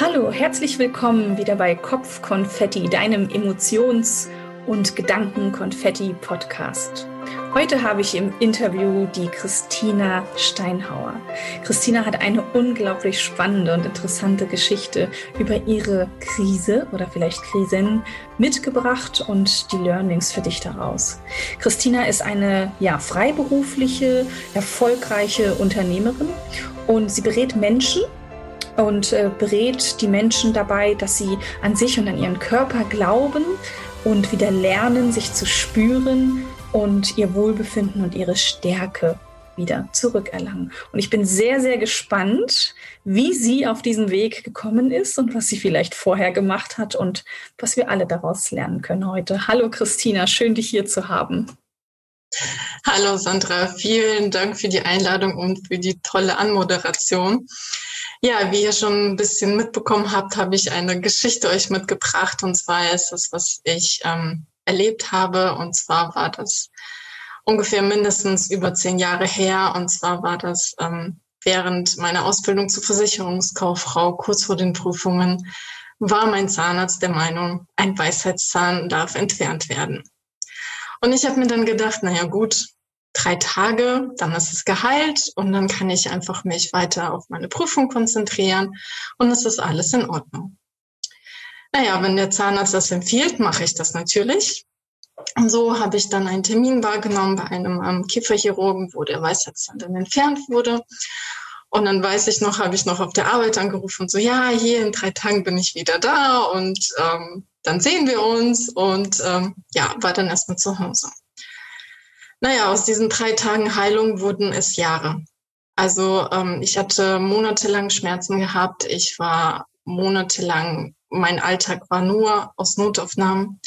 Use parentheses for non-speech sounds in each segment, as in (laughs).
Hallo, herzlich willkommen wieder bei Kopfkonfetti, deinem Emotions- und Gedankenkonfetti-Podcast. Heute habe ich im Interview die Christina Steinhauer. Christina hat eine unglaublich spannende und interessante Geschichte über ihre Krise oder vielleicht Krisen mitgebracht und die Learnings für dich daraus. Christina ist eine ja, freiberufliche, erfolgreiche Unternehmerin und sie berät Menschen und äh, berät die Menschen dabei, dass sie an sich und an ihren Körper glauben und wieder lernen, sich zu spüren und ihr Wohlbefinden und ihre Stärke wieder zurückerlangen. Und ich bin sehr, sehr gespannt, wie sie auf diesen Weg gekommen ist und was sie vielleicht vorher gemacht hat und was wir alle daraus lernen können heute. Hallo Christina, schön dich hier zu haben. Hallo Sandra, vielen Dank für die Einladung und für die tolle Anmoderation. Ja, wie ihr schon ein bisschen mitbekommen habt, habe ich eine Geschichte euch mitgebracht. Und zwar ist das, was ich ähm, erlebt habe. Und zwar war das ungefähr mindestens über zehn Jahre her. Und zwar war das ähm, während meiner Ausbildung zur Versicherungskauffrau, kurz vor den Prüfungen, war mein Zahnarzt der Meinung, ein Weisheitszahn darf entfernt werden. Und ich habe mir dann gedacht, naja gut, drei Tage, dann ist es geheilt und dann kann ich einfach mich weiter auf meine Prüfung konzentrieren und es ist alles in Ordnung. Naja, wenn der Zahnarzt das empfiehlt, mache ich das natürlich. Und so habe ich dann einen Termin wahrgenommen bei einem ähm, Kieferchirurgen, wo der Weisheitszahn dann entfernt wurde. Und dann weiß ich noch, habe ich noch auf der Arbeit angerufen und so, ja, hier in drei Tagen bin ich wieder da und ähm, dann sehen wir uns und ähm, ja, war dann erstmal zu Hause. Naja, aus diesen drei Tagen Heilung wurden es Jahre. Also ähm, ich hatte monatelang Schmerzen gehabt. Ich war monatelang, mein Alltag war nur aus Notaufnahmen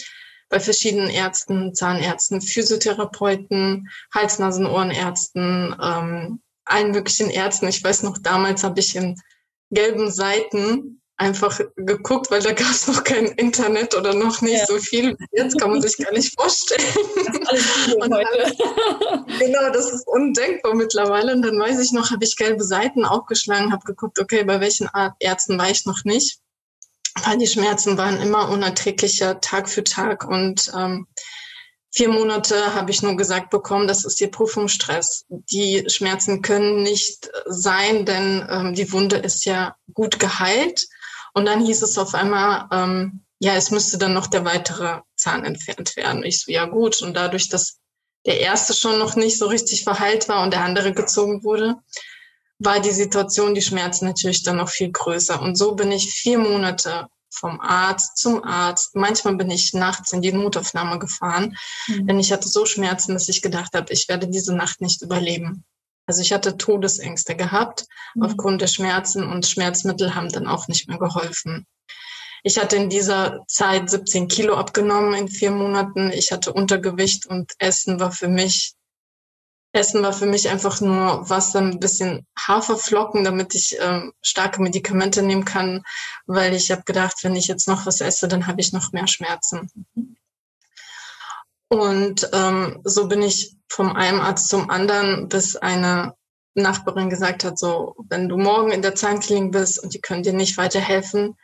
bei verschiedenen Ärzten, Zahnärzten, Physiotherapeuten, Hals-Nasen-Ohrenärzten, ähm, allen möglichen Ärzten. Ich weiß noch, damals habe ich in gelben Seiten einfach geguckt, weil da gab es noch kein Internet oder noch nicht ja. so viel. Jetzt kann man sich gar nicht vorstellen. (laughs) Das (laughs) dann, (laughs) genau, das ist undenkbar mittlerweile. Und dann weiß ich noch, habe ich gelbe Seiten aufgeschlagen, habe geguckt, okay, bei welchen Ärzten war ich noch nicht. Weil die Schmerzen waren immer unerträglicher Tag für Tag und ähm, vier Monate habe ich nur gesagt bekommen, das ist ihr Prüfungsstress. Die Schmerzen können nicht sein, denn ähm, die Wunde ist ja gut geheilt. Und dann hieß es auf einmal, ähm, ja, es müsste dann noch der weitere Zahn entfernt werden. Ich so, ja gut. Und dadurch, dass der erste schon noch nicht so richtig verheilt war und der andere gezogen wurde, war die Situation, die Schmerzen natürlich dann noch viel größer. Und so bin ich vier Monate vom Arzt zum Arzt. Manchmal bin ich nachts in die Notaufnahme gefahren, mhm. denn ich hatte so Schmerzen, dass ich gedacht habe, ich werde diese Nacht nicht überleben. Also ich hatte Todesängste gehabt mhm. aufgrund der Schmerzen und Schmerzmittel haben dann auch nicht mehr geholfen. Ich hatte in dieser Zeit 17 Kilo abgenommen in vier Monaten. Ich hatte Untergewicht und Essen war für mich, Essen war für mich einfach nur Wasser, ein bisschen Haferflocken, damit ich ähm, starke Medikamente nehmen kann, weil ich habe gedacht, wenn ich jetzt noch was esse, dann habe ich noch mehr Schmerzen. Mhm. Und ähm, so bin ich vom einen Arzt zum anderen, bis eine Nachbarin gesagt hat, so, wenn du morgen in der Zahnklinik bist und die können dir nicht weiterhelfen,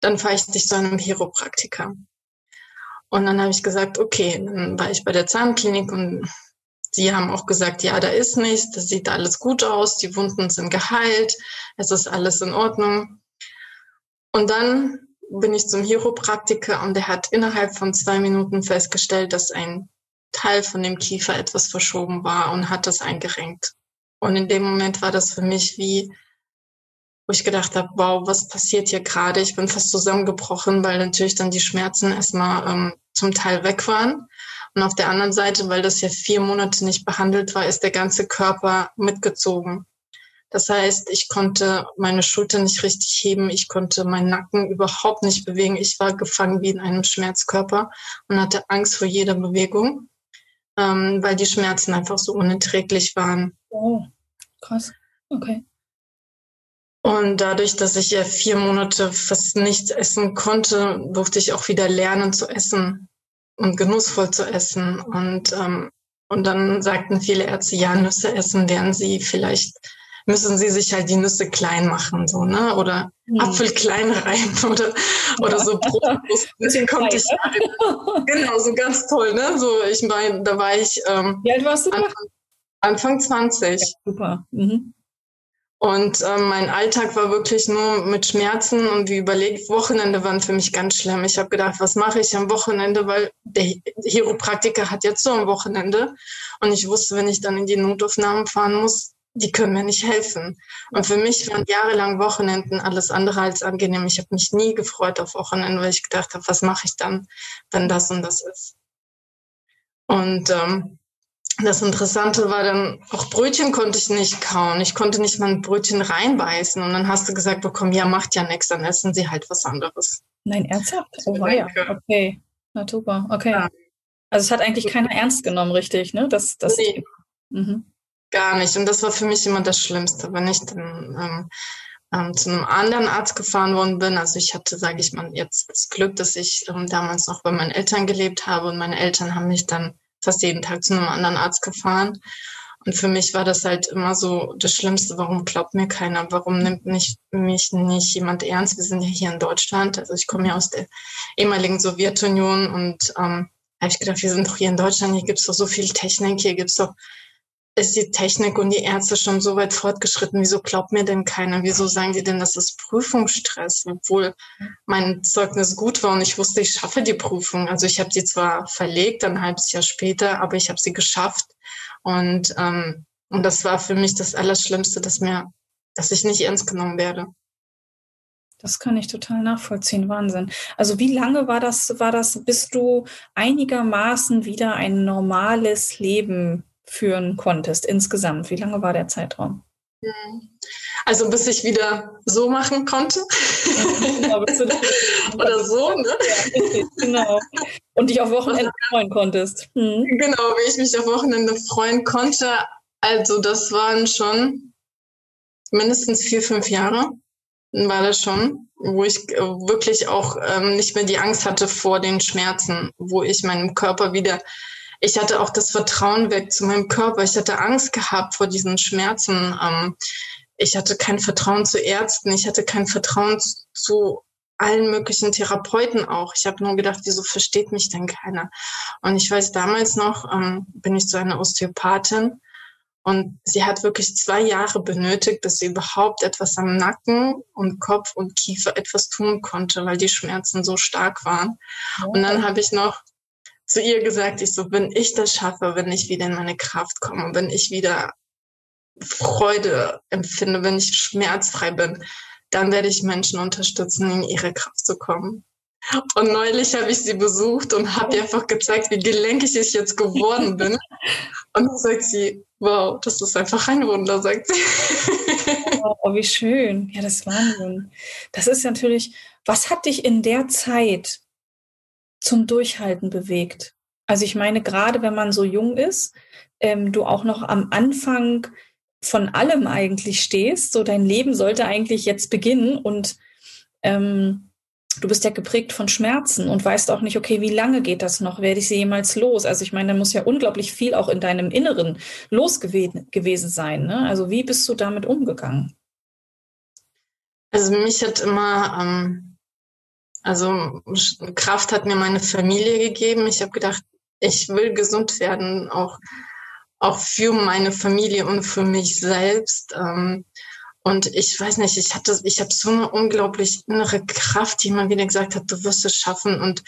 dann fahre ich dich zu einem Chiropraktiker. Und dann habe ich gesagt, okay, dann war ich bei der Zahnklinik und sie haben auch gesagt, ja, da ist nichts, das sieht alles gut aus, die Wunden sind geheilt, es ist alles in Ordnung. Und dann bin ich zum Chiropraktiker und der hat innerhalb von zwei Minuten festgestellt, dass ein Teil von dem Kiefer etwas verschoben war und hat das eingerenkt. Und in dem Moment war das für mich wie, wo ich gedacht habe, wow, was passiert hier gerade? Ich bin fast zusammengebrochen, weil natürlich dann die Schmerzen erstmal ähm, zum Teil weg waren. Und auf der anderen Seite, weil das ja vier Monate nicht behandelt war, ist der ganze Körper mitgezogen. Das heißt, ich konnte meine Schulter nicht richtig heben, ich konnte meinen Nacken überhaupt nicht bewegen. Ich war gefangen wie in einem Schmerzkörper und hatte Angst vor jeder Bewegung, ähm, weil die Schmerzen einfach so unerträglich waren. Oh, krass. Okay. Und dadurch, dass ich ja vier Monate fast nichts essen konnte, durfte ich auch wieder lernen zu essen und genussvoll zu essen. Und, ähm, und dann sagten viele Ärzte, ja, Nüsse essen werden sie vielleicht müssen sie sich halt die Nüsse klein machen, so, ne? Oder mhm. Apfel klein reiben (laughs) oder, oder so Brotbrust. konnte ich, genau, so ganz toll, ne? So, ich meine, da war ich, ähm, Wie alt warst du Anfang, Anfang 20. Ja, super. Mhm. Und ähm, mein Alltag war wirklich nur mit Schmerzen und wie überlegt, Wochenende waren für mich ganz schlimm. Ich habe gedacht, was mache ich am Wochenende, weil der Chiropraktiker hat jetzt so am Wochenende. Und ich wusste, wenn ich dann in die Notaufnahmen fahren muss, die können mir nicht helfen. Und für mich waren jahrelang Wochenenden alles andere als angenehm. Ich habe mich nie gefreut auf Wochenende, weil ich gedacht habe, was mache ich dann, wenn das und das ist. Und ähm, das Interessante war dann, auch Brötchen konnte ich nicht kauen. Ich konnte nicht mal ein Brötchen reinbeißen. Und dann hast du gesagt bekommen, ja, macht ja nichts, dann essen sie halt was anderes. Nein, ernsthaft? Oh, ja. Okay. Na super. Okay. Ja. Also es hat eigentlich keiner ernst genommen, richtig, ne? Das, das nee. Mhm. Gar nicht. Und das war für mich immer das Schlimmste, wenn ich dann ähm, ähm, zu einem anderen Arzt gefahren worden bin. Also ich hatte, sage ich mal, jetzt das Glück, dass ich ähm, damals noch bei meinen Eltern gelebt habe und meine Eltern haben mich dann fast jeden Tag zu einem anderen Arzt gefahren. Und für mich war das halt immer so das Schlimmste, warum glaubt mir keiner, warum nimmt nicht, mich nicht jemand ernst? Wir sind ja hier in Deutschland, also ich komme ja aus der ehemaligen Sowjetunion und ähm, habe ich gedacht, wir sind doch hier in Deutschland, hier gibt's doch so viel Technik, hier gibt's doch ist die Technik und die Ärzte schon so weit fortgeschritten? Wieso glaubt mir denn keiner? Wieso sagen die denn, das ist Prüfungsstress, obwohl mein Zeugnis gut war und ich wusste, ich schaffe die Prüfung. Also ich habe sie zwar verlegt, ein halbes Jahr später, aber ich habe sie geschafft. Und, ähm, und das war für mich das Allerschlimmste, dass mir, dass ich nicht ernst genommen werde. Das kann ich total nachvollziehen. Wahnsinn. Also wie lange war das, war das, bis du einigermaßen wieder ein normales Leben führen konntest insgesamt? Wie lange war der Zeitraum? Also bis ich wieder so machen konnte. Genau, (laughs) Oder so, ne? Ja, genau. Und dich auf Wochenende (laughs) freuen konntest. Hm. Genau, wie ich mich auf Wochenende freuen konnte. Also das waren schon mindestens vier, fünf Jahre war das schon, wo ich wirklich auch ähm, nicht mehr die Angst hatte vor den Schmerzen, wo ich meinem Körper wieder ich hatte auch das Vertrauen weg zu meinem Körper. Ich hatte Angst gehabt vor diesen Schmerzen. Ähm, ich hatte kein Vertrauen zu Ärzten. Ich hatte kein Vertrauen zu allen möglichen Therapeuten auch. Ich habe nur gedacht, wieso versteht mich denn keiner? Und ich weiß, damals noch ähm, bin ich zu einer Osteopathin und sie hat wirklich zwei Jahre benötigt, dass sie überhaupt etwas am Nacken und Kopf und Kiefer etwas tun konnte, weil die Schmerzen so stark waren. Und dann habe ich noch zu ihr gesagt, ich so, wenn ich das schaffe, wenn ich wieder in meine Kraft komme, wenn ich wieder Freude empfinde, wenn ich schmerzfrei bin, dann werde ich Menschen unterstützen, in ihre Kraft zu kommen. Und neulich habe ich sie besucht und habe ihr einfach gezeigt, wie gelenkig ich jetzt geworden bin. (laughs) Und dann sagt sie, wow, das ist einfach ein Wunder, sagt sie. Oh, wie schön. Ja, das ist Wahnsinn. Das ist natürlich, was hat dich in der Zeit zum Durchhalten bewegt? Also ich meine, gerade wenn man so jung ist, ähm, du auch noch am Anfang von allem eigentlich stehst, so dein Leben sollte eigentlich jetzt beginnen und ähm, du bist ja geprägt von Schmerzen und weißt auch nicht, okay, wie lange geht das noch? Werde ich sie jemals los? Also ich meine, da muss ja unglaublich viel auch in deinem Inneren los gewesen sein. Ne? Also wie bist du damit umgegangen? Also mich hat immer ähm, also Kraft hat mir meine Familie gegeben. Ich habe gedacht, ich will gesund werden, auch, auch für meine Familie und für mich selbst. Ähm, und ich weiß nicht, ich hatte, ich habe so eine unglaublich innere Kraft, die immer wieder gesagt hat, du wirst es schaffen. Und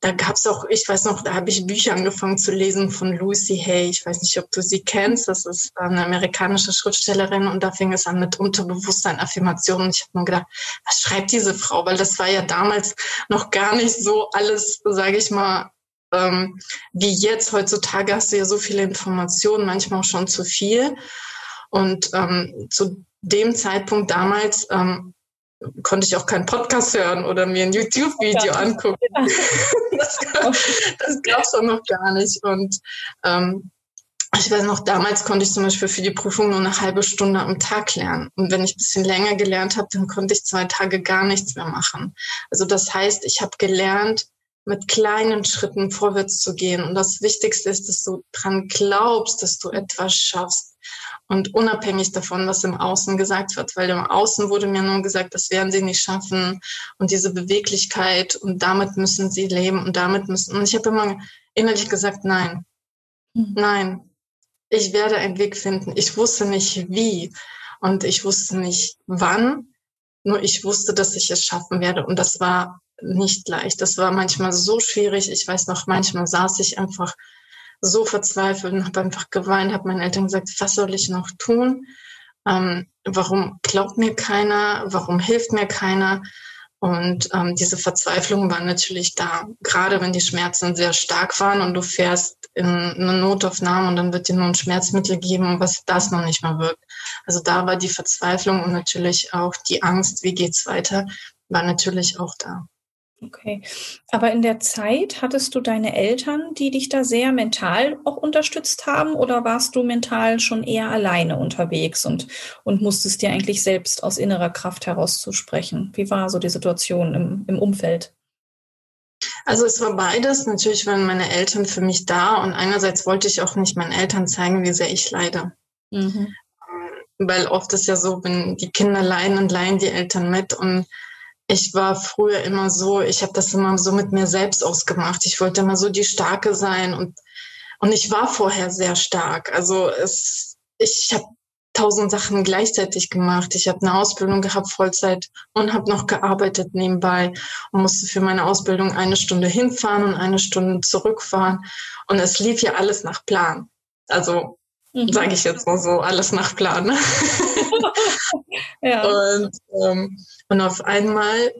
da gab es auch, ich weiß noch, da habe ich Bücher angefangen zu lesen von Lucy Hay. Ich weiß nicht, ob du sie kennst. Das ist eine amerikanische Schriftstellerin und da fing es an mit Unterbewusstsein, Affirmationen. Ich habe mir gedacht, was schreibt diese Frau? Weil das war ja damals noch gar nicht so alles, sage ich mal, ähm, wie jetzt. Heutzutage hast du ja so viele Informationen, manchmal auch schon zu viel. Und ähm, zu dem Zeitpunkt damals ähm, konnte ich auch keinen Podcast hören oder mir ein YouTube-Video angucken. (laughs) das, das gab es auch noch gar nicht. Und ähm, ich weiß noch, damals konnte ich zum Beispiel für die Prüfung nur eine halbe Stunde am Tag lernen. Und wenn ich ein bisschen länger gelernt habe, dann konnte ich zwei Tage gar nichts mehr machen. Also das heißt, ich habe gelernt, mit kleinen Schritten vorwärts zu gehen. Und das Wichtigste ist, dass du dran glaubst, dass du etwas schaffst. Und unabhängig davon, was im Außen gesagt wird, weil im Außen wurde mir nur gesagt, das werden sie nicht schaffen und diese Beweglichkeit und damit müssen sie leben und damit müssen. Und ich habe immer innerlich gesagt, nein, mhm. nein, ich werde einen Weg finden. Ich wusste nicht wie und ich wusste nicht wann, nur ich wusste, dass ich es schaffen werde und das war nicht leicht. Das war manchmal so schwierig. Ich weiß noch, manchmal saß ich einfach so verzweifelt und habe einfach geweint, habe meinen Eltern gesagt, was soll ich noch tun? Ähm, warum glaubt mir keiner? Warum hilft mir keiner? Und ähm, diese Verzweiflung war natürlich da, gerade wenn die Schmerzen sehr stark waren und du fährst in eine Notaufnahme und dann wird dir nur ein Schmerzmittel geben, was das noch nicht mal wirkt. Also da war die Verzweiflung und natürlich auch die Angst, wie geht's weiter, war natürlich auch da. Okay. Aber in der Zeit hattest du deine Eltern, die dich da sehr mental auch unterstützt haben, oder warst du mental schon eher alleine unterwegs und, und musstest dir eigentlich selbst aus innerer Kraft heraus zusprechen? Wie war so die Situation im, im Umfeld? Also es war beides. Natürlich waren meine Eltern für mich da und einerseits wollte ich auch nicht meinen Eltern zeigen, wie sehr ich leide. Mhm. Weil oft ist ja so, wenn die Kinder leiden und leiden die Eltern mit und ich war früher immer so, ich habe das immer so mit mir selbst ausgemacht. Ich wollte immer so die Starke sein und und ich war vorher sehr stark. Also es, ich habe tausend Sachen gleichzeitig gemacht. Ich habe eine Ausbildung gehabt Vollzeit und habe noch gearbeitet nebenbei und musste für meine Ausbildung eine Stunde hinfahren und eine Stunde zurückfahren und es lief ja alles nach Plan. Also mhm. sage ich jetzt mal so, alles nach Plan. (laughs) (laughs) Ja. Und ähm, und auf einmal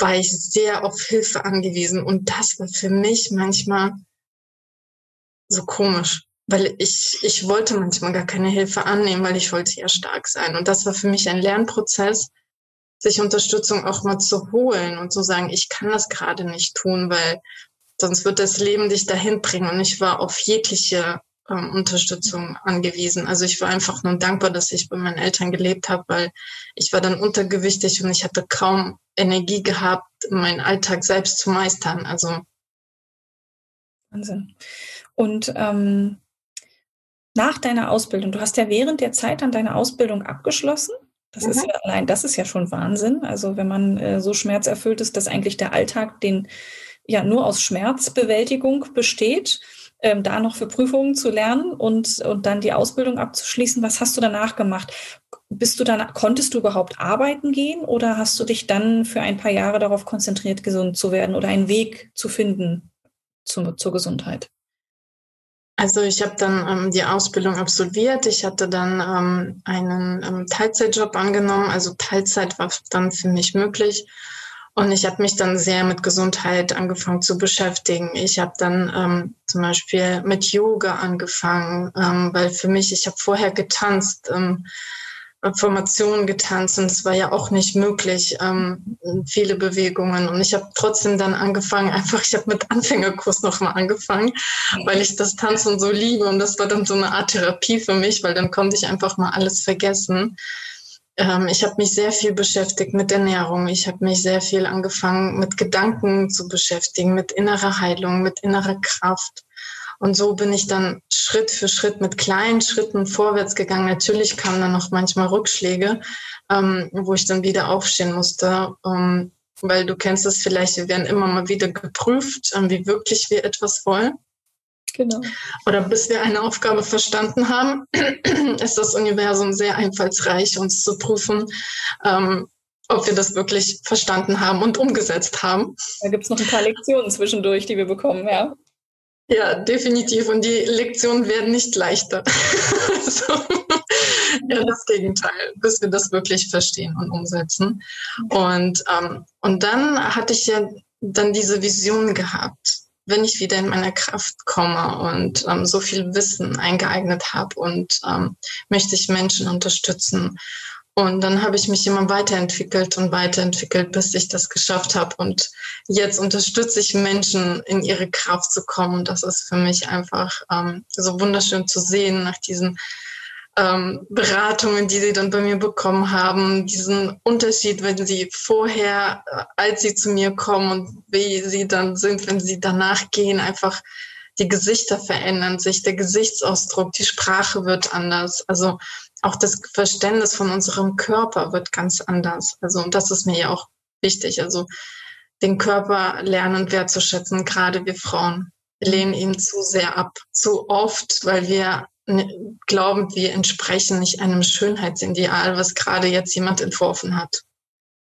war ich sehr auf Hilfe angewiesen. Und das war für mich manchmal so komisch, weil ich, ich wollte manchmal gar keine Hilfe annehmen, weil ich wollte ja stark sein. Und das war für mich ein Lernprozess, sich Unterstützung auch mal zu holen und zu sagen, ich kann das gerade nicht tun, weil sonst wird das Leben dich dahin bringen. Und ich war auf jegliche ähm, Unterstützung angewiesen. Also ich war einfach nur dankbar, dass ich bei meinen Eltern gelebt habe, weil ich war dann untergewichtig und ich hatte kaum Energie gehabt, meinen Alltag selbst zu meistern. Also Wahnsinn. Und ähm, nach deiner Ausbildung, du hast ja während der Zeit dann deine Ausbildung abgeschlossen. Das mhm. ist ja allein, das ist ja schon Wahnsinn. Also wenn man äh, so schmerzerfüllt ist, dass eigentlich der Alltag den ja nur aus Schmerzbewältigung besteht ähm, da noch für Prüfungen zu lernen und, und dann die Ausbildung abzuschließen. Was hast du danach gemacht? Bist du dann, konntest du überhaupt arbeiten gehen oder hast du dich dann für ein paar Jahre darauf konzentriert, gesund zu werden oder einen Weg zu finden zu, zur Gesundheit? Also ich habe dann ähm, die Ausbildung absolviert. Ich hatte dann ähm, einen ähm, Teilzeitjob angenommen. Also Teilzeit war dann für mich möglich. Und ich habe mich dann sehr mit Gesundheit angefangen zu beschäftigen. Ich habe dann ähm, zum Beispiel mit Yoga angefangen, ähm, weil für mich, ich habe vorher getanzt, ähm, Formationen getanzt und es war ja auch nicht möglich, ähm, viele Bewegungen. Und ich habe trotzdem dann angefangen, (laughs) einfach, ich habe mit Anfängerkurs nochmal angefangen, weil ich das Tanzen so liebe. Und das war dann so eine Art Therapie für mich, weil dann konnte ich einfach mal alles vergessen. Ähm, ich habe mich sehr viel beschäftigt mit Ernährung. Ich habe mich sehr viel angefangen, mit Gedanken zu beschäftigen, mit innerer Heilung, mit innerer Kraft. Und so bin ich dann Schritt für Schritt mit kleinen Schritten vorwärts gegangen. Natürlich kamen dann noch manchmal Rückschläge, ähm, wo ich dann wieder aufstehen musste. Ähm, weil du kennst es vielleicht, wir werden immer mal wieder geprüft, ähm, wie wirklich wir etwas wollen. Genau. Oder bis wir eine Aufgabe verstanden haben, (clears throat) ist das Universum sehr einfallsreich, uns zu prüfen, ähm, ob wir das wirklich verstanden haben und umgesetzt haben. Da gibt es noch ein paar Lektionen zwischendurch, die wir bekommen, ja. Ja, definitiv. Und die Lektionen werden nicht leichter. (laughs) also, ja, das Gegenteil, bis wir das wirklich verstehen und umsetzen. Und, ähm, und dann hatte ich ja dann diese Vision gehabt wenn ich wieder in meine Kraft komme und ähm, so viel Wissen eingeeignet habe und ähm, möchte ich Menschen unterstützen. Und dann habe ich mich immer weiterentwickelt und weiterentwickelt, bis ich das geschafft habe. Und jetzt unterstütze ich Menschen, in ihre Kraft zu kommen. Das ist für mich einfach ähm, so wunderschön zu sehen nach diesen ähm, Beratungen, die sie dann bei mir bekommen haben, diesen Unterschied, wenn sie vorher, äh, als sie zu mir kommen und wie sie dann sind, wenn sie danach gehen, einfach Die Gesichter verändern sich, der Gesichtsausdruck, die Sprache wird anders. Also auch das Verständnis von unserem Körper wird ganz anders. Also, und das ist mir ja auch wichtig. Also, den Körper lernen wertzuschätzen, gerade wir Frauen. Wir lehnen ihn zu sehr ab, zu oft, weil wir glauben, wir entsprechen nicht einem Schönheitsideal, was gerade jetzt jemand entworfen hat.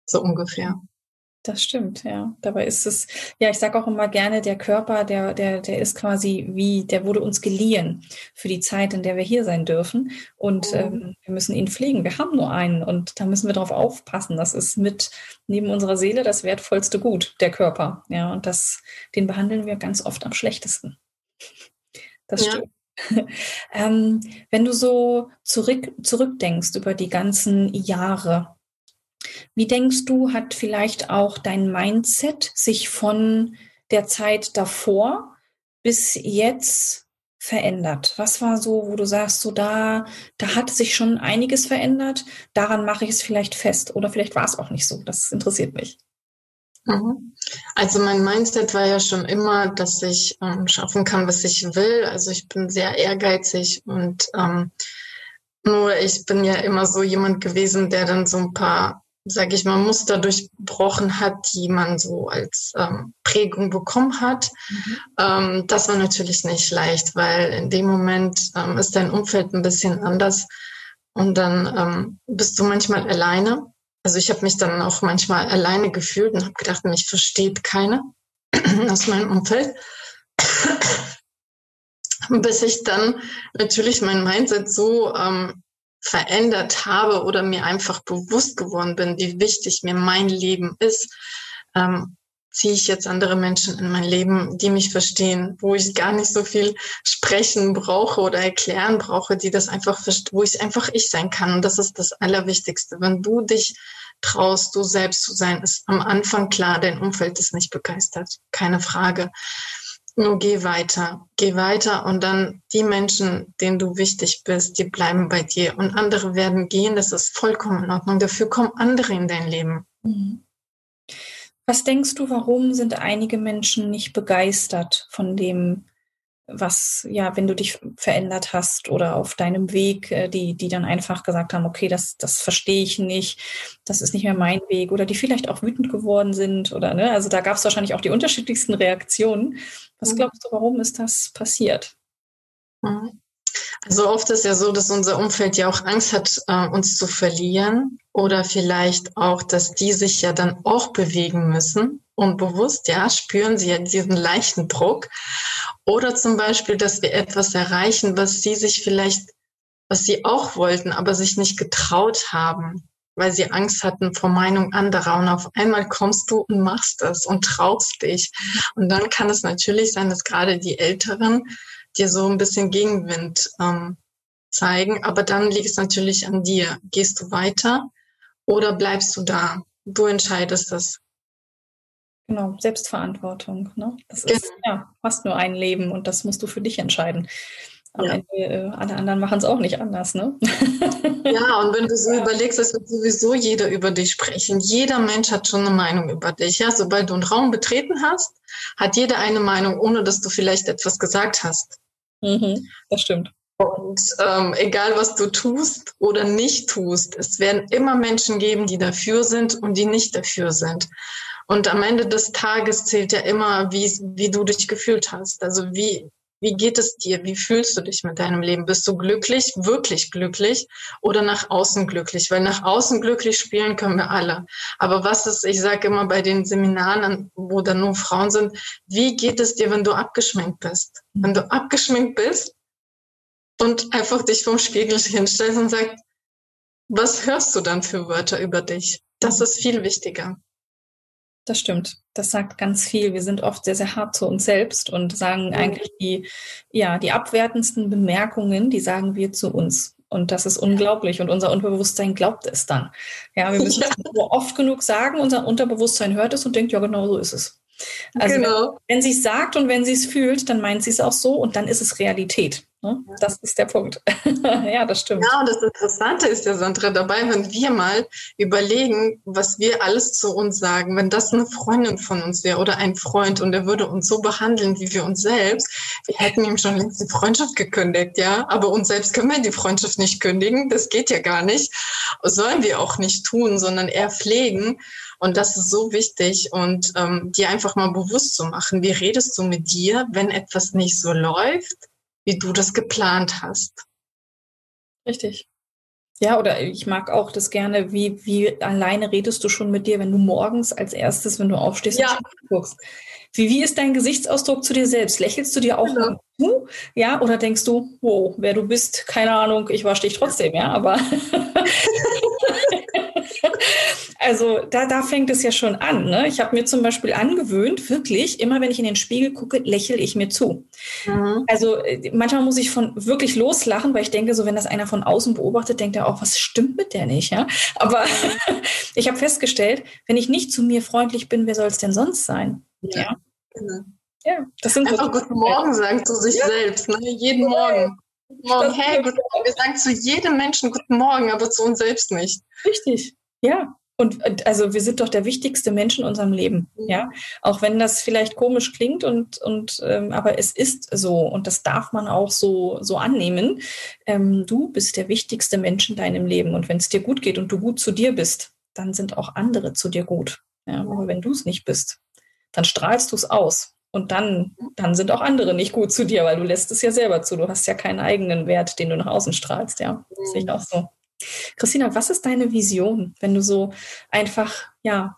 So ungefähr. Das stimmt, ja. Dabei ist es, ja, ich sage auch immer gerne, der Körper, der, der, der ist quasi wie, der wurde uns geliehen für die Zeit, in der wir hier sein dürfen. Und mhm. ähm, wir müssen ihn pflegen. Wir haben nur einen und da müssen wir darauf aufpassen. Das ist mit neben unserer Seele das wertvollste Gut, der Körper. Ja, und das, den behandeln wir ganz oft am schlechtesten. Das ja. stimmt. (laughs) ähm, wenn du so zurück, zurückdenkst über die ganzen Jahre, wie denkst du, hat vielleicht auch dein Mindset sich von der Zeit davor bis jetzt verändert? Was war so, wo du sagst, so da, da hat sich schon einiges verändert, daran mache ich es vielleicht fest oder vielleicht war es auch nicht so. Das interessiert mich. Mhm. Also mein Mindset war ja schon immer, dass ich ähm, schaffen kann, was ich will. Also ich bin sehr ehrgeizig und ähm, nur ich bin ja immer so jemand gewesen, der dann so ein paar sage ich mal, Muster durchbrochen hat, die man so als ähm, Prägung bekommen hat. Mhm. Ähm, das war natürlich nicht leicht, weil in dem Moment ähm, ist dein Umfeld ein bisschen anders und dann ähm, bist du manchmal alleine. Also ich habe mich dann auch manchmal alleine gefühlt und habe gedacht, mich versteht keiner (clears throat) aus meinem Umfeld. (clears throat) Bis ich dann natürlich mein Mindset so ähm, verändert habe oder mir einfach bewusst geworden bin, wie wichtig mir mein Leben ist, ähm, ziehe ich jetzt andere Menschen in mein Leben, die mich verstehen, wo ich gar nicht so viel sprechen brauche oder erklären brauche, die das einfach wo ich einfach ich sein kann. Und das ist das Allerwichtigste. Wenn du dich traust, du selbst zu sein, ist am Anfang klar, dein Umfeld ist nicht begeistert. Keine Frage. Nur geh weiter, geh weiter und dann die Menschen, denen du wichtig bist, die bleiben bei dir und andere werden gehen. Das ist vollkommen in Ordnung. Dafür kommen andere in dein Leben. Mhm. Was denkst du, warum sind einige Menschen nicht begeistert von dem, was, ja, wenn du dich verändert hast oder auf deinem Weg, äh, die, die dann einfach gesagt haben, okay, das, das verstehe ich nicht, das ist nicht mehr mein Weg oder die vielleicht auch wütend geworden sind oder, ne, also da gab es wahrscheinlich auch die unterschiedlichsten Reaktionen. Was mhm. glaubst du, warum ist das passiert? Also oft ist ja so, dass unser Umfeld ja auch Angst hat, äh, uns zu verlieren oder vielleicht auch, dass die sich ja dann auch bewegen müssen unbewusst, ja, spüren sie ja diesen leichten Druck. Oder zum Beispiel, dass wir etwas erreichen, was sie sich vielleicht, was sie auch wollten, aber sich nicht getraut haben, weil sie Angst hatten vor Meinung anderer. Und auf einmal kommst du und machst es und traust dich. Und dann kann es natürlich sein, dass gerade die Älteren dir so ein bisschen Gegenwind ähm, zeigen. Aber dann liegt es natürlich an dir. Gehst du weiter oder bleibst du da? Du entscheidest das. Genau, Selbstverantwortung. Ne? Das ist, genau. ja, hast nur ein Leben und das musst du für dich entscheiden. Am ja. Ende, äh, alle anderen machen es auch nicht anders, ne? (laughs) Ja, und wenn du so ja. überlegst, das wird sowieso jeder über dich sprechen. Jeder Mensch hat schon eine Meinung über dich. Ja, sobald du einen Raum betreten hast, hat jeder eine Meinung, ohne dass du vielleicht etwas gesagt hast. Mhm, das stimmt. Und ähm, egal, was du tust oder nicht tust, es werden immer Menschen geben, die dafür sind und die nicht dafür sind. Und am Ende des Tages zählt ja immer, wie, wie du dich gefühlt hast. Also wie, wie geht es dir? Wie fühlst du dich mit deinem Leben? Bist du glücklich, wirklich glücklich oder nach außen glücklich? Weil nach außen glücklich spielen können wir alle. Aber was ist, ich sage immer bei den Seminaren, wo da nur Frauen sind, wie geht es dir, wenn du abgeschminkt bist? Wenn du abgeschminkt bist und einfach dich vom Spiegel hinstellst und sagst, was hörst du dann für Wörter über dich? Das ist viel wichtiger. Das stimmt. Das sagt ganz viel. Wir sind oft sehr, sehr hart zu uns selbst und sagen eigentlich die, ja, die abwertendsten Bemerkungen, die sagen wir zu uns. Und das ist unglaublich. Und unser Unterbewusstsein glaubt es dann. Ja, wir müssen (laughs) ja. es oft genug sagen. Unser Unterbewusstsein hört es und denkt, ja, genau so ist es. Also genau. wenn, wenn sie es sagt und wenn sie es fühlt, dann meint sie es auch so und dann ist es Realität. Ne? Das ist der Punkt. (laughs) ja, das stimmt. Ja, und das Interessante ist ja, Sandra, dabei, wenn wir mal überlegen, was wir alles zu uns sagen, wenn das eine Freundin von uns wäre oder ein Freund und er würde uns so behandeln wie wir uns selbst, wir hätten ihm schon längst die Freundschaft gekündigt, ja. Aber uns selbst können wir die Freundschaft nicht kündigen, das geht ja gar nicht. sollen wir auch nicht tun, sondern eher pflegen. Und das ist so wichtig und ähm, dir einfach mal bewusst zu machen, wie redest du mit dir, wenn etwas nicht so läuft, wie du das geplant hast. Richtig. Ja, oder ich mag auch das gerne, wie, wie alleine redest du schon mit dir, wenn du morgens als erstes, wenn du aufstehst ja. und guckst. Wie, wie ist dein Gesichtsausdruck zu dir selbst? Lächelst du dir auch genau. zu? Ja, oder denkst du, wow, wer du bist, keine Ahnung, ich wasche dich trotzdem, ja, aber (laughs) Also da, da fängt es ja schon an. Ne? Ich habe mir zum Beispiel angewöhnt, wirklich, immer wenn ich in den Spiegel gucke, lächle ich mir zu. Mhm. Also äh, manchmal muss ich von wirklich loslachen, weil ich denke, so wenn das einer von außen beobachtet, denkt er auch, was stimmt mit der nicht? Ja? Aber (laughs) ich habe festgestellt, wenn ich nicht zu mir freundlich bin, wer soll es denn sonst sein? Ja. ja. Genau. Ja, das sind Einfach so Guten Morgen sagen zu sich ja. selbst, ne? jeden Morgen. Guten Morgen, hey, guten Morgen. Wir sagen zu jedem Menschen Guten Morgen, aber zu uns selbst nicht. Richtig, ja. Und also wir sind doch der wichtigste Mensch in unserem Leben, ja. Auch wenn das vielleicht komisch klingt und, und ähm, aber es ist so und das darf man auch so, so annehmen. Ähm, du bist der wichtigste Mensch in deinem Leben. Und wenn es dir gut geht und du gut zu dir bist, dann sind auch andere zu dir gut. Ja? Aber wenn du es nicht bist, dann strahlst du es aus. Und dann, dann sind auch andere nicht gut zu dir, weil du lässt es ja selber zu. Du hast ja keinen eigenen Wert, den du nach außen strahlst, ja. Das sehe ich auch so. Christina, was ist deine Vision, wenn du so einfach, ja,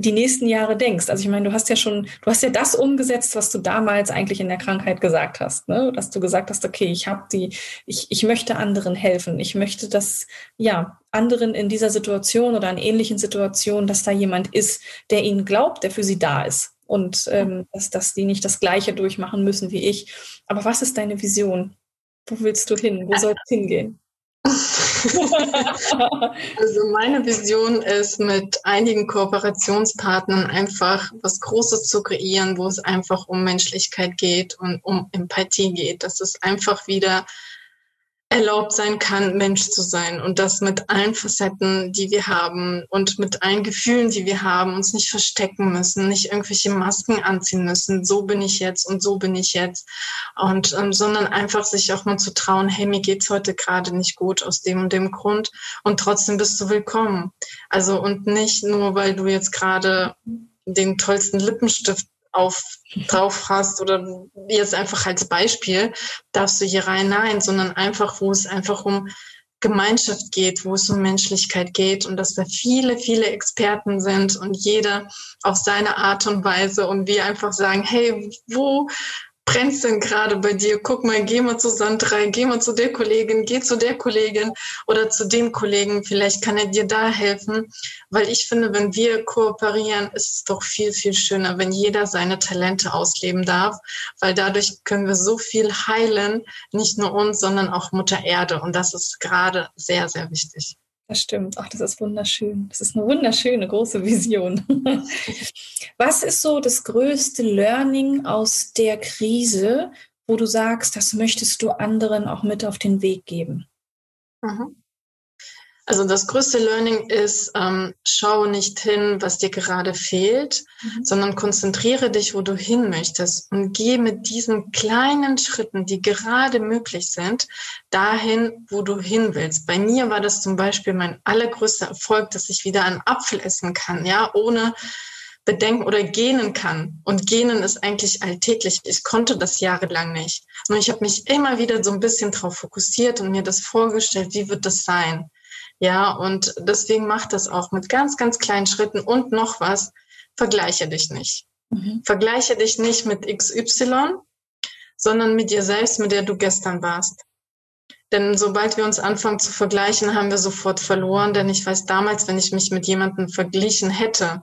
die nächsten Jahre denkst? Also ich meine, du hast ja schon, du hast ja das umgesetzt, was du damals eigentlich in der Krankheit gesagt hast, ne? Dass du gesagt hast, okay, ich habe die, ich, ich möchte anderen helfen. Ich möchte, dass, ja, anderen in dieser Situation oder in ähnlichen Situationen, dass da jemand ist, der ihnen glaubt, der für sie da ist. Und ähm, dass, dass die nicht das Gleiche durchmachen müssen wie ich. Aber was ist deine Vision? Wo willst du hin? Wo soll es hingehen? (laughs) (laughs) also meine Vision ist, mit einigen Kooperationspartnern einfach was Großes zu kreieren, wo es einfach um Menschlichkeit geht und um Empathie geht. Dass es einfach wieder erlaubt sein kann, Mensch zu sein und das mit allen Facetten, die wir haben und mit allen Gefühlen, die wir haben, uns nicht verstecken müssen, nicht irgendwelche Masken anziehen müssen, so bin ich jetzt und so bin ich jetzt. Und ähm, sondern einfach sich auch mal zu trauen, hey, mir geht's heute gerade nicht gut aus dem und dem Grund. Und trotzdem bist du willkommen. Also und nicht nur, weil du jetzt gerade den tollsten Lippenstift auf drauf hast oder jetzt einfach als Beispiel, darfst du hier rein, nein, sondern einfach, wo es einfach um Gemeinschaft geht, wo es um Menschlichkeit geht und dass da viele, viele Experten sind und jeder auf seine Art und Weise und wir einfach sagen, hey, wo brennt's denn gerade bei dir? Guck mal, geh mal zu Sandra, geh mal zu der Kollegin, geh zu der Kollegin oder zu dem Kollegen. Vielleicht kann er dir da helfen. Weil ich finde, wenn wir kooperieren, ist es doch viel, viel schöner, wenn jeder seine Talente ausleben darf. Weil dadurch können wir so viel heilen, nicht nur uns, sondern auch Mutter Erde. Und das ist gerade sehr, sehr wichtig. Das stimmt. Ach, das ist wunderschön. Das ist eine wunderschöne große Vision. (laughs) Was ist so das größte Learning aus der Krise, wo du sagst, das möchtest du anderen auch mit auf den Weg geben? Mhm. Also das größte Learning ist, ähm, schau nicht hin, was dir gerade fehlt, mhm. sondern konzentriere dich, wo du hin möchtest und geh mit diesen kleinen Schritten, die gerade möglich sind, dahin, wo du hin willst. Bei mir war das zum Beispiel mein allergrößter Erfolg, dass ich wieder einen Apfel essen kann, ja, ohne bedenken oder gähnen kann. Und gähnen ist eigentlich alltäglich. Ich konnte das jahrelang nicht. Und ich habe mich immer wieder so ein bisschen darauf fokussiert und mir das vorgestellt, wie wird das sein? Ja, und deswegen mach das auch mit ganz, ganz kleinen Schritten und noch was, vergleiche dich nicht. Mhm. Vergleiche dich nicht mit XY, sondern mit dir selbst, mit der du gestern warst. Denn sobald wir uns anfangen zu vergleichen, haben wir sofort verloren. Denn ich weiß damals, wenn ich mich mit jemandem verglichen hätte,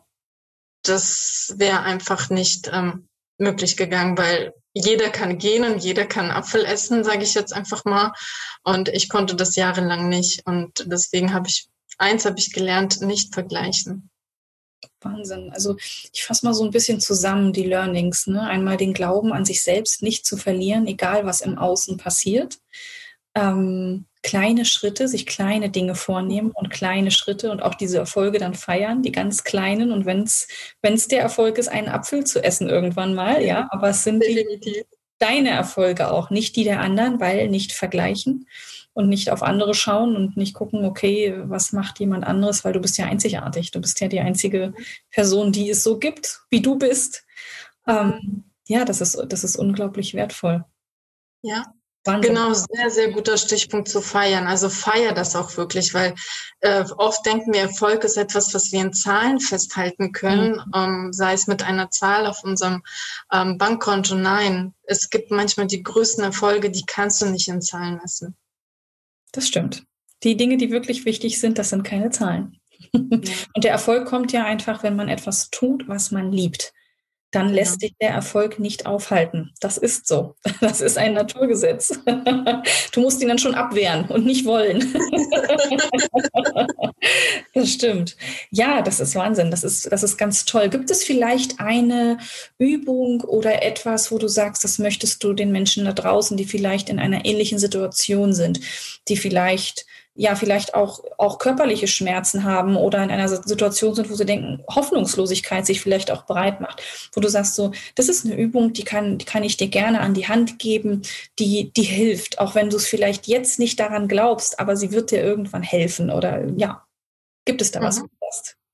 das wäre einfach nicht ähm, möglich gegangen, weil jeder kann gehen und jeder kann Apfel essen, sage ich jetzt einfach mal. Und ich konnte das jahrelang nicht. Und deswegen habe ich, eins habe ich gelernt, nicht vergleichen. Wahnsinn. Also ich fasse mal so ein bisschen zusammen die Learnings. Ne? Einmal den Glauben an sich selbst nicht zu verlieren, egal was im Außen passiert. Ähm, kleine Schritte, sich kleine Dinge vornehmen und kleine Schritte und auch diese Erfolge dann feiern, die ganz kleinen. Und wenn es der Erfolg ist, einen Apfel zu essen irgendwann mal, ja, aber es sind die, deine Erfolge auch, nicht die der anderen, weil nicht vergleichen und nicht auf andere schauen und nicht gucken, okay, was macht jemand anderes, weil du bist ja einzigartig. Du bist ja die einzige Person, die es so gibt, wie du bist. Ähm, ja, das ist, das ist unglaublich wertvoll. Ja, Wahnsinn. Genau, sehr, sehr guter Stichpunkt zu feiern. Also feier das auch wirklich, weil äh, oft denken wir, Erfolg ist etwas, was wir in Zahlen festhalten können, mhm. ähm, sei es mit einer Zahl auf unserem ähm, Bankkonto. Nein, es gibt manchmal die größten Erfolge, die kannst du nicht in Zahlen messen. Das stimmt. Die Dinge, die wirklich wichtig sind, das sind keine Zahlen. (laughs) Und der Erfolg kommt ja einfach, wenn man etwas tut, was man liebt dann lässt sich der Erfolg nicht aufhalten. Das ist so. (laughs) Das ist ein Naturgesetz. (laughs) Du musst ihn dann schon abwehren und nicht wollen. (laughs) Das stimmt. Ja, das ist Wahnsinn. Das ist, das ist ganz toll. Gibt es vielleicht eine Übung oder etwas, wo du sagst, das möchtest du den Menschen da draußen, die vielleicht in einer ähnlichen Situation sind, die vielleicht ja vielleicht auch, auch körperliche Schmerzen haben oder in einer Situation sind, wo sie denken, Hoffnungslosigkeit sich vielleicht auch breit macht, wo du sagst so, das ist eine Übung, die kann, die kann ich dir gerne an die Hand geben, die, die hilft, auch wenn du es vielleicht jetzt nicht daran glaubst, aber sie wird dir irgendwann helfen oder ja, gibt es da was, mhm.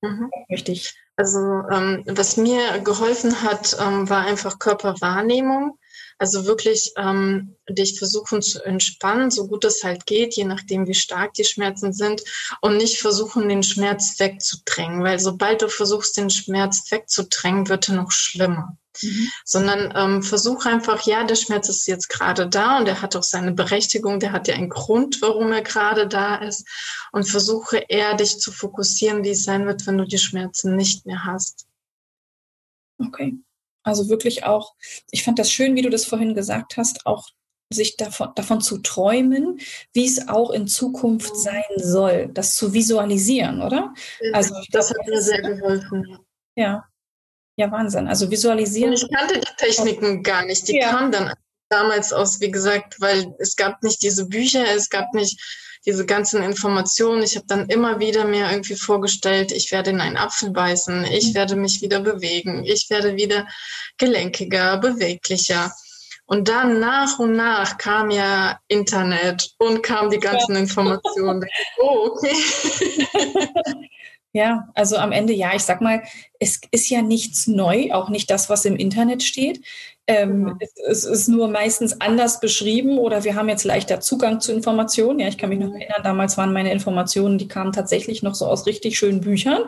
Mhm. Möchte ich. Also ähm, was mir geholfen hat, ähm, war einfach Körperwahrnehmung. Also wirklich ähm, dich versuchen zu entspannen, so gut es halt geht, je nachdem, wie stark die Schmerzen sind und nicht versuchen, den Schmerz wegzudrängen, weil sobald du versuchst, den Schmerz wegzudrängen, wird er noch schlimmer. Mhm. Sondern ähm, versuch einfach, ja, der Schmerz ist jetzt gerade da und er hat auch seine Berechtigung, der hat ja einen Grund, warum er gerade da ist. Und versuche eher dich zu fokussieren, wie es sein wird, wenn du die Schmerzen nicht mehr hast. Okay. Also wirklich auch, ich fand das schön, wie du das vorhin gesagt hast, auch sich davon, davon zu träumen, wie es auch in Zukunft sein soll, das zu visualisieren, oder? Also das hat mir sehr geholfen. Ja, ja, Wahnsinn. Also visualisieren. Und ich kannte die Techniken gar nicht. Die ja. kamen dann damals aus, wie gesagt, weil es gab nicht diese Bücher, es gab nicht diese ganzen Informationen. Ich habe dann immer wieder mir irgendwie vorgestellt, ich werde in einen Apfel beißen, ich mhm. werde mich wieder bewegen, ich werde wieder gelenkiger, beweglicher. Und dann nach und nach kam ja Internet und kam die ganzen ja. Informationen. (laughs) Oh, okay. Ja, also am Ende, ja, ich sag mal, es ist ja nichts neu, auch nicht das, was im Internet steht. Ähm, genau. es, es, ist nur meistens anders beschrieben oder wir haben jetzt leichter Zugang zu Informationen. Ja, ich kann mich noch mhm. erinnern, damals waren meine Informationen, die kamen tatsächlich noch so aus richtig schönen Büchern,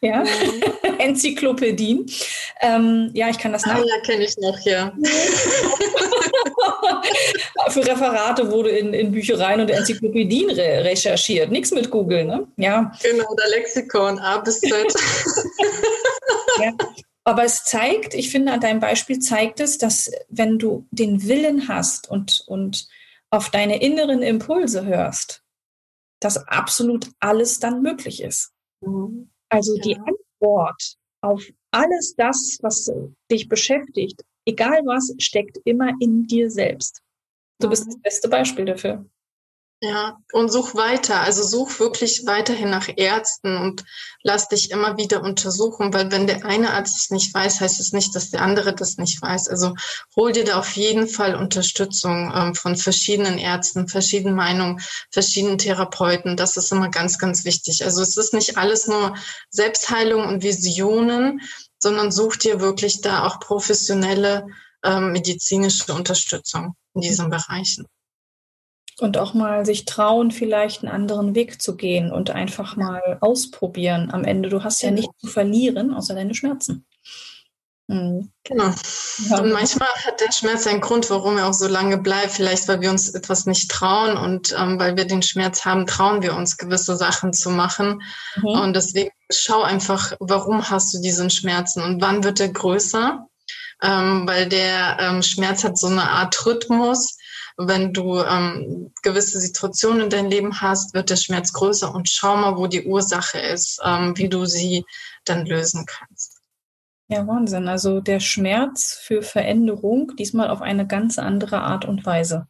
ja, mhm. (laughs) Enzyklopädien. Ähm, ja, ich kann das nach. Ah, ja, kenne ich noch, ja. (laughs) Für Referate wurde in, in Büchereien und Enzyklopädien re recherchiert, nichts mit Google, ne? Ja. Genau, der Lexikon A bis Z. ja. (laughs) Aber es zeigt, ich finde, an deinem Beispiel zeigt es, dass wenn du den Willen hast und, und auf deine inneren Impulse hörst, dass absolut alles dann möglich ist. Mhm. Also ja. die Antwort auf alles das, was dich beschäftigt, egal was, steckt immer in dir selbst. Du bist mhm. das beste Beispiel dafür. Ja, und such weiter. Also such wirklich weiterhin nach Ärzten und lass dich immer wieder untersuchen, weil wenn der eine Arzt es nicht weiß, heißt es nicht, dass der andere das nicht weiß. Also hol dir da auf jeden Fall Unterstützung ähm, von verschiedenen Ärzten, verschiedenen Meinungen, verschiedenen Therapeuten. Das ist immer ganz, ganz wichtig. Also es ist nicht alles nur Selbstheilung und Visionen, sondern such dir wirklich da auch professionelle ähm, medizinische Unterstützung in diesen Bereichen. Und auch mal sich trauen, vielleicht einen anderen Weg zu gehen und einfach mal ausprobieren. Am Ende, du hast ja nichts zu verlieren, außer deine Schmerzen. Mhm. Genau. Ja. Und manchmal hat der Schmerz einen Grund, warum er auch so lange bleibt. Vielleicht, weil wir uns etwas nicht trauen und ähm, weil wir den Schmerz haben, trauen wir uns gewisse Sachen zu machen. Mhm. Und deswegen schau einfach, warum hast du diesen Schmerzen und wann wird er größer? Ähm, weil der ähm, Schmerz hat so eine Art Rhythmus wenn du ähm, gewisse Situationen in deinem Leben hast, wird der Schmerz größer und schau mal, wo die Ursache ist, ähm, wie du sie dann lösen kannst. Ja, Wahnsinn. Also der Schmerz für Veränderung, diesmal auf eine ganz andere Art und Weise.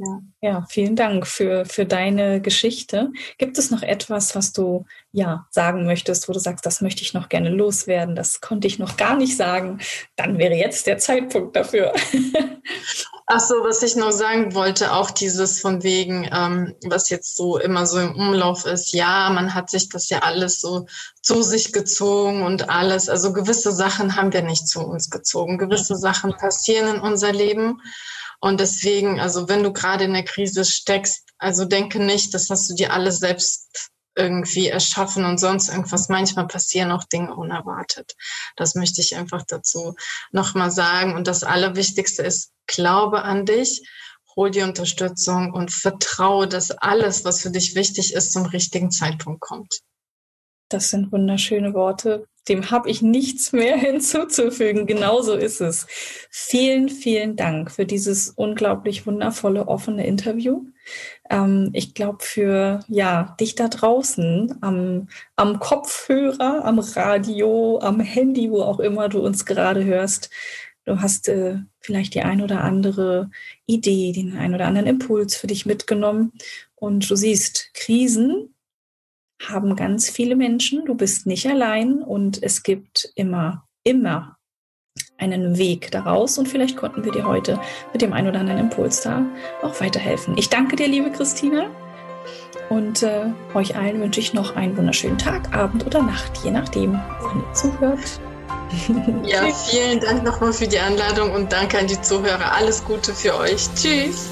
Ja. ja, vielen Dank für, für deine Geschichte. Gibt es noch etwas, was du ja sagen möchtest, wo du sagst, das möchte ich noch gerne loswerden, das konnte ich noch gar nicht sagen? Dann wäre jetzt der Zeitpunkt dafür. (laughs) Ach so, was ich noch sagen wollte, auch dieses von wegen, ähm, was jetzt so immer so im Umlauf ist, ja, man hat sich das ja alles so zu sich gezogen und alles. Also gewisse Sachen haben wir nicht zu uns gezogen. Gewisse Sachen passieren in unser Leben. Und deswegen, also wenn du gerade in der Krise steckst, also denke nicht, das hast du dir alles selbst irgendwie erschaffen und sonst irgendwas. Manchmal passieren auch Dinge unerwartet. Das möchte ich einfach dazu nochmal sagen. Und das Allerwichtigste ist, glaube an dich, hol die Unterstützung und vertraue, dass alles, was für dich wichtig ist, zum richtigen Zeitpunkt kommt. Das sind wunderschöne Worte. Dem habe ich nichts mehr (laughs) hinzuzufügen. Genauso ist es. Vielen, vielen Dank für dieses unglaublich wundervolle, offene Interview. Ähm, ich glaube, für ja, dich da draußen am, am Kopfhörer, am Radio, am Handy, wo auch immer du uns gerade hörst, du hast äh, vielleicht die ein oder andere Idee, den ein oder anderen Impuls für dich mitgenommen. Und du siehst, Krisen haben ganz viele Menschen. Du bist nicht allein und es gibt immer, immer einen Weg daraus und vielleicht konnten wir dir heute mit dem einen oder anderen Impuls da auch weiterhelfen. Ich danke dir, liebe Christina. Und äh, euch allen wünsche ich noch einen wunderschönen Tag, Abend oder Nacht, je nachdem, wann ihr zuhört. (laughs) Ja, vielen Dank nochmal für die Einladung und danke an die Zuhörer. Alles Gute für euch. Tschüss.